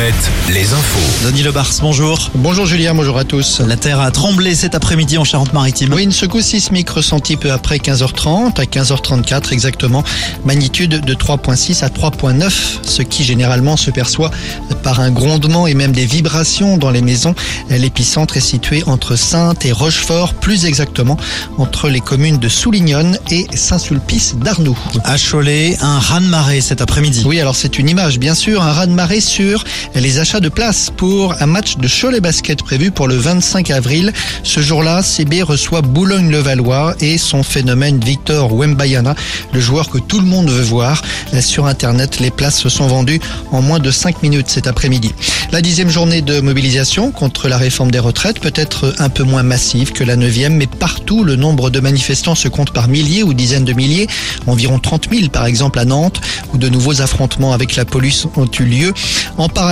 7, les infos. Denis Lebars, bonjour. Bonjour Julien, bonjour à tous. La terre a tremblé cet après-midi en Charente-Maritime. Oui, une secousse sismique ressentie peu après 15h30, à 15h34 exactement, magnitude de 3.6 à 3.9, ce qui généralement se perçoit par un grondement et même des vibrations dans les maisons. L'épicentre est situé entre Sainte et Rochefort, plus exactement entre les communes de Soulignonne et Saint-Sulpice d'Arnoux. À Cholet, un raz-de-marée cet après-midi. Oui, alors c'est une image, bien sûr, un raz-de-marée sur les achats de places pour un match de Cholet Basket prévu pour le 25 avril. Ce jour-là, CB reçoit Boulogne-le-Valois et son phénomène Victor Wembayana, le joueur que tout le monde veut voir. Sur Internet, les places se sont vendues en moins de 5 minutes cet après-midi. La dixième journée de mobilisation contre la réforme des retraites peut être un peu moins massive que la neuvième, mais partout, le nombre de manifestants se compte par milliers ou dizaines de milliers, environ 30 000 par exemple à Nantes, où de nouveaux affrontements avec la police ont eu lieu.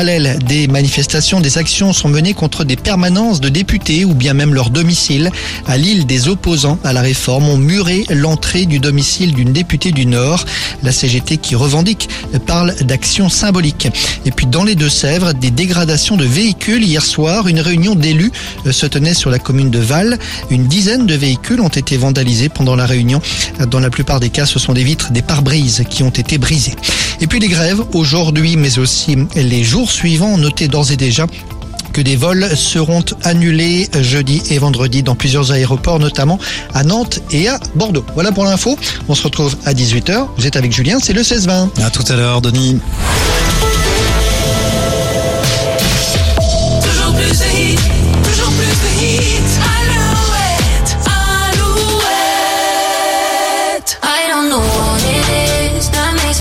Des manifestations, des actions sont menées contre des permanences de députés ou bien même leur domicile. À Lille, des opposants à la réforme ont muré l'entrée du domicile d'une députée du Nord. La CGT qui revendique parle d'action symbolique. Et puis dans les Deux-Sèvres, des dégradations de véhicules. Hier soir, une réunion d'élus se tenait sur la commune de Val. Une dizaine de véhicules ont été vandalisés pendant la réunion. Dans la plupart des cas, ce sont des vitres, des pare-brises qui ont été brisées. Et puis les grèves aujourd'hui, mais aussi les jours suivants. Notez d'ores et déjà que des vols seront annulés jeudi et vendredi dans plusieurs aéroports, notamment à Nantes et à Bordeaux. Voilà pour l'info. On se retrouve à 18h. Vous êtes avec Julien, c'est le 16-20. À tout à l'heure, Denis.